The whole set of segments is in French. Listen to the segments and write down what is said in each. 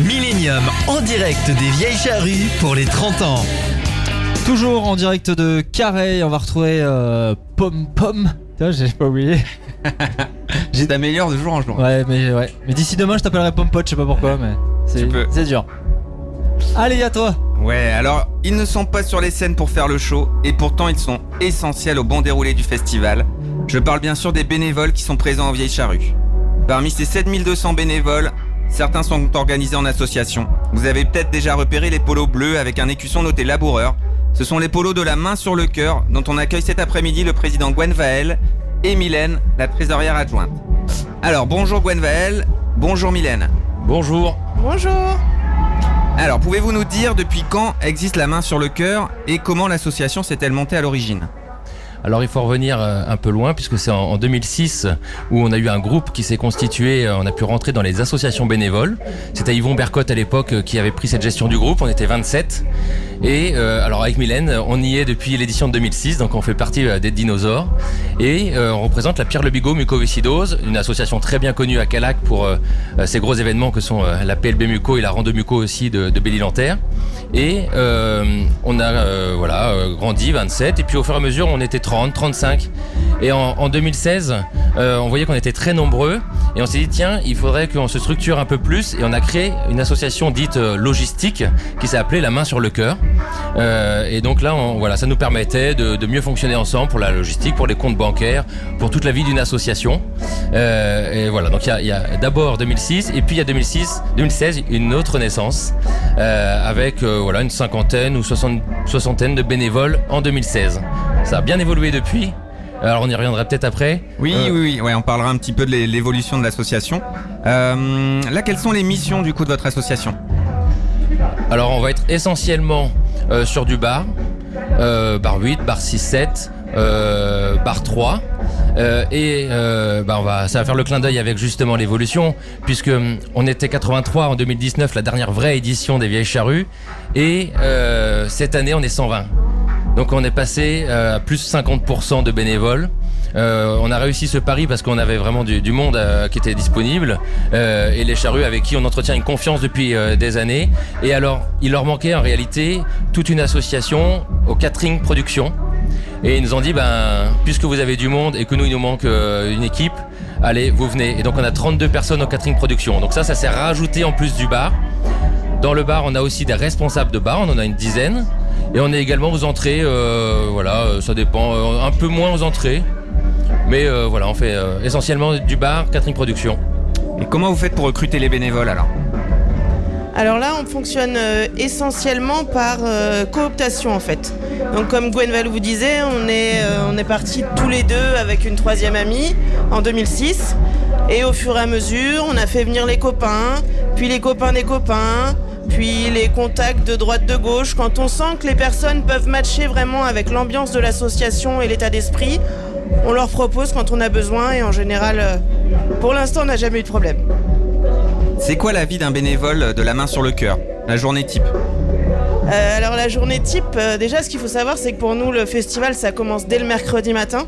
Millennium en direct des vieilles charrues pour les 30 ans. Toujours en direct de Carré, on va retrouver euh, Pom Pom. Putain, j'ai pas oublié. J'ai t'améliore de jour en jour. Ouais, mais ouais. Mais d'ici demain, je t'appellerai Pom Pot, je sais pas pourquoi, mais c'est Tu peux. c'est dur. Allez, à toi. Ouais, alors ils ne sont pas sur les scènes pour faire le show et pourtant ils sont essentiels au bon déroulé du festival. Je parle bien sûr des bénévoles qui sont présents en Vieille Charrue. Parmi ces 7200 bénévoles, certains sont organisés en association. Vous avez peut-être déjà repéré les polos bleus avec un écusson noté laboureur. Ce sont les polos de la main sur le cœur dont on accueille cet après-midi le président Gwen Vael et Mylène, la trésorière adjointe. Alors bonjour Gwen Vael, bonjour Mylène. Bonjour. Bonjour Alors, pouvez-vous nous dire depuis quand existe la main sur le cœur et comment l'association s'est-elle montée à l'origine? Alors il faut revenir euh, un peu loin puisque c'est en, en 2006 où on a eu un groupe qui s'est constitué, euh, on a pu rentrer dans les associations bénévoles. C'était Yvon Bercotte à l'époque euh, qui avait pris cette gestion du groupe, on était 27. Et alors avec Mylène, on y est depuis l'édition de 2006, donc on fait partie des dinosaures. Et on représente la Pierre Le Bigot Mucoviscidose, une association très bien connue à Calac pour ces gros événements que sont la PLB Muco et la Rando Muco aussi de, de Belle-Île-en-Terre. Et on a voilà, grandi, 27, et puis au fur et à mesure on était 30, 35. Et en, en 2016, euh, on voyait qu'on était très nombreux, et on s'est dit tiens, il faudrait qu'on se structure un peu plus, et on a créé une association dite euh, logistique qui s'est appelée La Main sur le Cœur. Euh, et donc là, on- voilà, ça nous permettait de, mieux fonctionner ensemble pour la logistique, pour les comptes bancaires, pour toute la vie d'une association. Et voilà, donc il y a, d'abord 2006, et puis il y a 2006, 2016, une autre naissance, avec voilà, une cinquantaine ou soixantaine de bénévoles en 2016. Ça a bien évolué depuis. Alors on y reviendra peut-être après. Oui, Euh, oui, oui, ouais, on parlera un petit peu de l'é- l'évolution de l'association. Euh, là, quelles sont les missions du coup de votre association? Alors on va être essentiellement euh, sur du bar, bar 8, bar 6, 7, euh, bar 3. Euh, et bah, on va, ça va faire le clin d'œil avec justement l'évolution, puisque on était 83 en 2019, la dernière vraie édition des Vieilles Charrues, et cette année on est 120. Donc on est passé euh, à plus 50% de bénévoles. Euh, on a réussi ce pari parce qu'on avait vraiment du, monde euh, qui était disponible et les charrues avec qui on entretient une confiance depuis des années. Et alors, il leur manquait en réalité toute une association au catering production. Et ils nous ont dit, ben, puisque vous avez du monde et que nous, il nous manque une équipe, allez, vous venez. Et donc on a 32 personnes au catering production. Donc ça, ça s'est rajouté en plus du bar. Dans le bar, on a aussi des responsables de bar, on en a une dizaine. Et on est également aux entrées, euh, voilà, euh, ça dépend, euh, un peu moins aux entrées. Mais euh, voilà, on fait euh, essentiellement du bar, catering production. Et comment vous faites pour recruter les bénévoles alors Alors là, on fonctionne essentiellement par euh, cooptation en fait. Donc comme Gwen Val vous disait, on est, euh, on est partis tous les deux avec une troisième amie en 2006. Et au fur et à mesure, on a fait venir les copains, puis les copains des copains, puis les contacts de droite de gauche. Quand on sent que les personnes peuvent matcher vraiment avec l'ambiance de l'association et l'état d'esprit, on leur propose quand on a besoin et en général, euh, pour l'instant, on n'a jamais eu de problème. C'est quoi la vie d'un bénévole de la main sur le cœur? La journée type? Euh, alors la journée type, euh, déjà ce qu'il faut savoir c'est que pour nous le festival ça commence dès le mercredi matin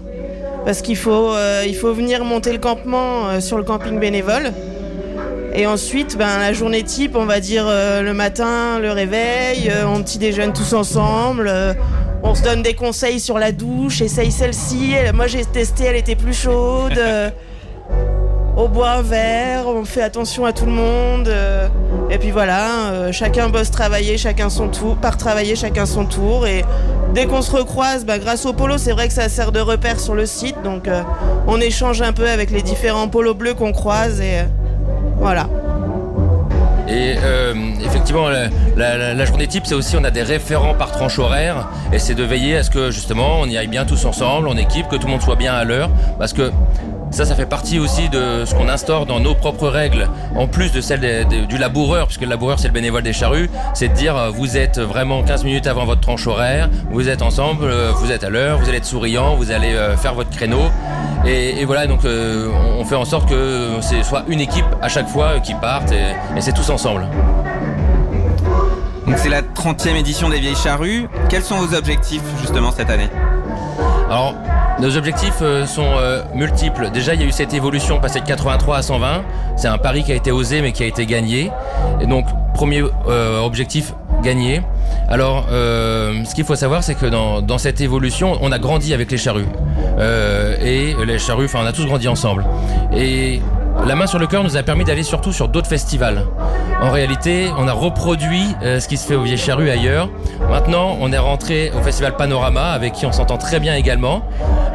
parce qu'il faut, euh, il faut venir monter le campement euh, sur le camping bénévole. Et ensuite ben, la journée type on va dire euh, le matin le réveil, euh, on petit déjeune tous ensemble, euh, on se donne des conseils sur la douche, essaye celle-ci, Elle- moi j'ai testé elle était plus chaude. on boit un verre, on fait attention à tout le monde. et puis voilà, chacun bosse travailler, chacun son tour, part travailler, chacun son tour. Et dès qu'on se recroise, bah, grâce au polo, c'est vrai que ça sert de repère sur le site. Donc on échange un peu avec les différents polos bleus qu'on croise. Et voilà. Et euh, effectivement, la, journée type, c'est aussi, on a des référents par tranche horaire, et c'est de veiller à ce que justement, on y aille bien tous ensemble, en équipe, que tout le monde soit bien à l'heure, parce que ça, ça fait partie aussi de ce qu'on instaure dans nos propres règles, en plus de celle des- des- du laboureur, puisque le laboureur, c'est le bénévole des charrues, c'est de dire, euh, vous êtes vraiment 15 minutes avant votre tranche horaire, vous êtes ensemble, euh, vous êtes à l'heure, vous allez être souriant, vous allez euh, faire votre créneau, et, et voilà, donc on fait en sorte que c'est soit une équipe à chaque fois qui parte, et, et c'est tous ensemble. Donc c'est la 30e édition des Vieilles Charrues. Quels sont vos objectifs justement cette année? Alors, Nos objectifs euh, sont euh, multiples. Déjà, il y a eu cette évolution, passer de 83 à 120. C'est un pari qui a été osé, mais qui a été gagné. Et donc, premier euh, objectif, gagné. Alors, ce qu'il faut savoir, c'est que dans, cette évolution, on a grandi avec les charrues. Et les charrues, enfin, on a tous grandi ensemble. Et la main sur le cœur nous a permis d'aller surtout sur d'autres festivals. En réalité, on a reproduit euh, ce qui se fait au Vieille Charrue ailleurs. Maintenant, on est rentré au festival Panorama, avec qui on s'entend très bien également.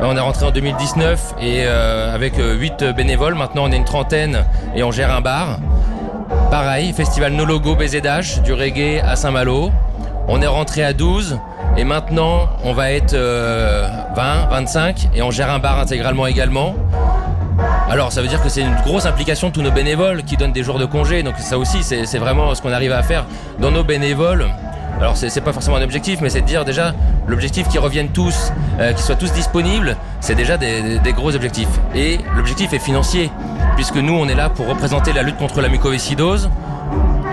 Euh, on est rentré en 2019 et euh, avec 8 bénévoles. Maintenant, on est une trentaine et on gère un bar. Pareil, festival No Logo BZH, du reggae à Saint-Malo. On est rentré à 12 et maintenant on va être euh, 20, 25 et on gère un bar intégralement également. Alors ça veut dire que c'est une grosse implication de tous nos bénévoles qui donnent des jours de congé. Donc ça aussi c'est vraiment ce qu'on arrive à faire dans nos bénévoles. Alors c'est pas forcément un objectif, mais c'est de dire déjà l'objectif qu'ils reviennent tous, euh, qu'ils soient tous disponibles, c'est déjà des, gros objectifs. Et l'objectif est financier, puisque nous on est là pour représenter la lutte contre la mucoviscidose.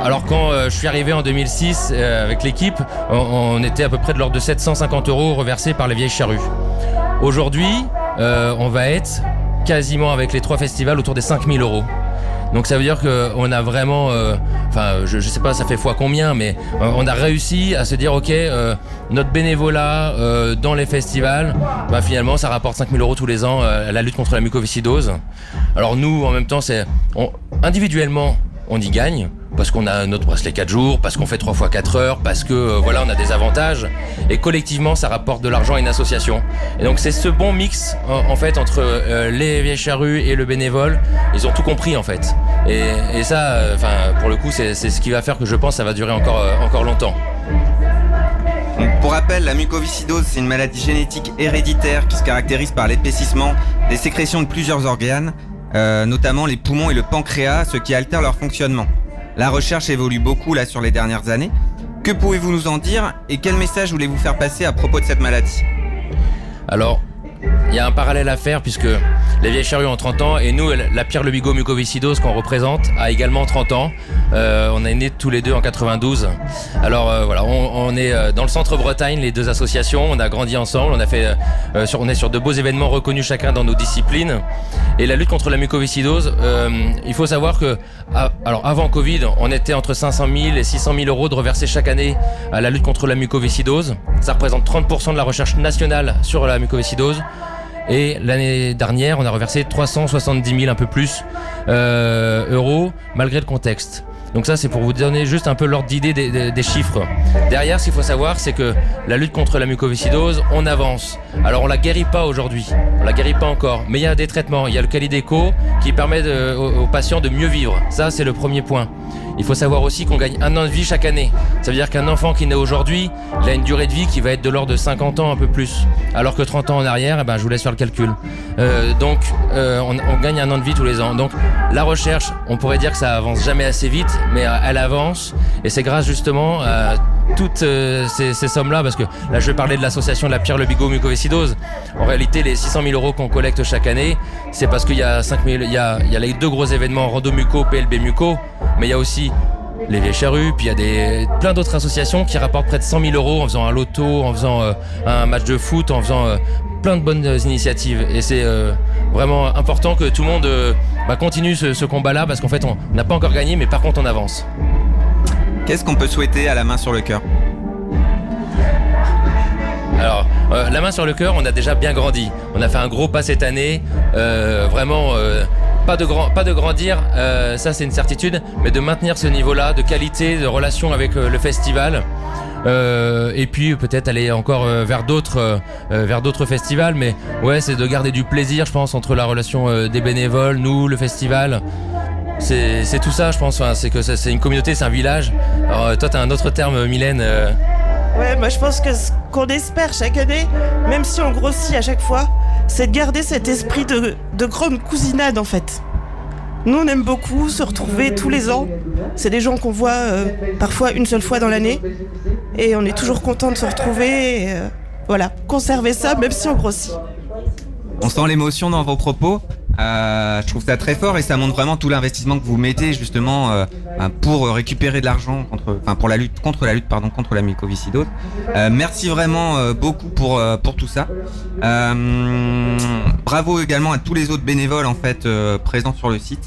Alors quand euh, je suis arrivé en 2006 euh, avec l'équipe, on, on était à peu près de l'ordre de 750 euros reversés par les vieilles charrues. Aujourd'hui, on va être quasiment avec les trois festivals autour des 5000 euros. Donc ça veut dire qu'on a vraiment, euh, enfin je, je sais pas ça fait fois combien, mais on a réussi à se dire ok, euh, notre bénévolat euh, dans les festivals, bah, finalement ça rapporte 5000 euros tous les ans à la lutte contre la mucoviscidose. Alors nous en même temps c'est individuellement on y gagne parce qu'on a notre bracelet 4 jours, parce qu'on fait 3 fois 4 heures, parce que euh, voilà on a des avantages et collectivement ça rapporte de l'argent à une association. Et donc c'est ce bon mix en, fait entre euh, les vieilles charrues et le bénévole, ils ont tout compris en fait. Et, ça, euh, pour le coup c'est ce qui va faire que je pense ça va durer encore longtemps. Pour rappel, la mucoviscidose, c'est une maladie génétique héréditaire qui se caractérise par l'épaississement des sécrétions de plusieurs organes, euh, notamment les poumons et le pancréas, ce qui altère leur fonctionnement. La recherche évolue beaucoup là sur les dernières années. Que pouvez-vous nous en dire et quel message voulez-vous faire passer à propos de cette maladie? Alors, il y a un parallèle à faire puisque les vieilles charrues ont 30 ans et nous, la Pierre Le Bigot mucoviscidose qu'on représente a également 30 ans. Euh, on est nés tous les deux en 92. Alors euh, voilà, on, est euh, dans le centre Bretagne, les deux associations. On a grandi ensemble. On a fait, sur, on est sur de beaux événements reconnus chacun dans nos disciplines. Et la lutte contre la mucoviscidose, il faut savoir que, alors avant Covid, on était entre 500 000 et 600 000 euros de reversés chaque année à la lutte contre la mucoviscidose. Ça représente 30% de la recherche nationale sur la mucoviscidose. Et l'année dernière, on a reversé 370 000, un peu plus, euh, euros, malgré le contexte. Donc ça, c'est pour vous donner juste un peu l'ordre d'idée des, des- chiffres. Derrière, ce qu'il faut savoir, c'est que la lutte contre la mucoviscidose, on avance. Alors, on la guérit pas aujourd'hui, on la guérit pas encore, mais il y a des traitements. Il y a le Calideco qui permet aux patients de mieux vivre. Ça, c'est le premier point. Il faut savoir aussi qu'on gagne un an de vie chaque année. Ça veut dire qu'un enfant qui naît aujourd'hui, il a une durée de vie qui va être de l'ordre de 50 ans, un peu plus. Alors que 30 ans en arrière, eh ben, je vous laisse faire le calcul. Euh, donc, euh, on, gagne un an de vie tous les ans. Donc, la recherche, on pourrait dire que ça avance jamais assez vite, mais euh, elle avance. Et c'est grâce justement à toutes ces, ces sommes-là, parce que là, je vais parler de l'association de la Pierre Le Bigot mucoviscidose. En réalité, les 600 000 euros qu'on collecte chaque année, c'est parce qu'il y a 5 000, il y y a les deux gros événements Rando Muco, PLB Muco, mais il y a aussi les vieilles charrues, puis il y a des, plein d'autres associations qui rapportent près de 100 000 euros en faisant un loto, en faisant euh, un match de foot, en faisant euh, plein de bonnes euh, initiatives. Et c'est euh, vraiment important que tout le monde bah, continue ce, ce combat-là, parce qu'en fait, on n'a pas encore gagné, mais par contre, on avance. Qu'est-ce qu'on peut souhaiter à la main sur le cœur? Alors, euh, la main sur le cœur, on a déjà bien grandi. On a fait un gros pas cette année. Euh, vraiment, euh, pas, de grand, pas grandir, euh, ça c'est une certitude, mais de maintenir ce niveau-là de qualité, de relation avec euh, le festival. Euh, et puis peut-être aller encore vers d'autres festivals mais ouais c'est de garder du plaisir je pense entre la relation des bénévoles nous le festival c'est tout ça je pense c'est que c'est une communauté c'est un village alors toi t'as un autre terme Mylène Ouais, moi je pense que ce qu'on espère chaque année, même si on grossit à chaque fois, c'est de garder cet esprit de, de grande cousinade en fait. Nous on aime beaucoup se retrouver tous les ans. C'est des gens qu'on voit euh, parfois une seule fois dans l'année. Et on est toujours content de se retrouver. Et, euh, voilà, conserver ça même si on grossit. On sent l'émotion dans vos propos. Euh, je trouve ça très fort et ça montre vraiment tout l'investissement que vous mettez justement euh, euh, pour récupérer de l'argent contre, enfin pour la lutte contre la lutte pardon contre la mucoviscidose. Euh, merci vraiment euh, beaucoup pour euh, pour tout ça. Euh, bravo également à tous les autres bénévoles en fait euh, présents sur le site.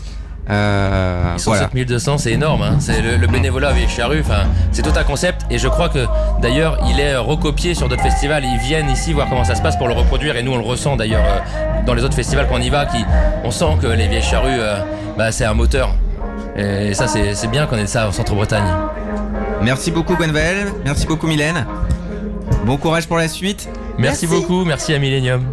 Euh, Ils sont voilà. 7200, c'est énorme. Hein. C'est le, le bénévolat avec Charrue. Enfin, c'est tout un concept. Et je crois que d'ailleurs, il est recopié sur d'autres festivals. Ils viennent ici voir comment ça se passe pour le reproduire. Et nous, on le ressent d'ailleurs euh, dans les autres festivals qu'on y va. Qui, on sent que les vieilles charrues, euh, bah, c'est un moteur. Et ça, c'est bien qu'on ait ça au Centre-Bretagne. Merci beaucoup Gwenvel, merci beaucoup Mylène. Bon courage pour la suite. Merci, Merci. beaucoup. Merci à Millennium.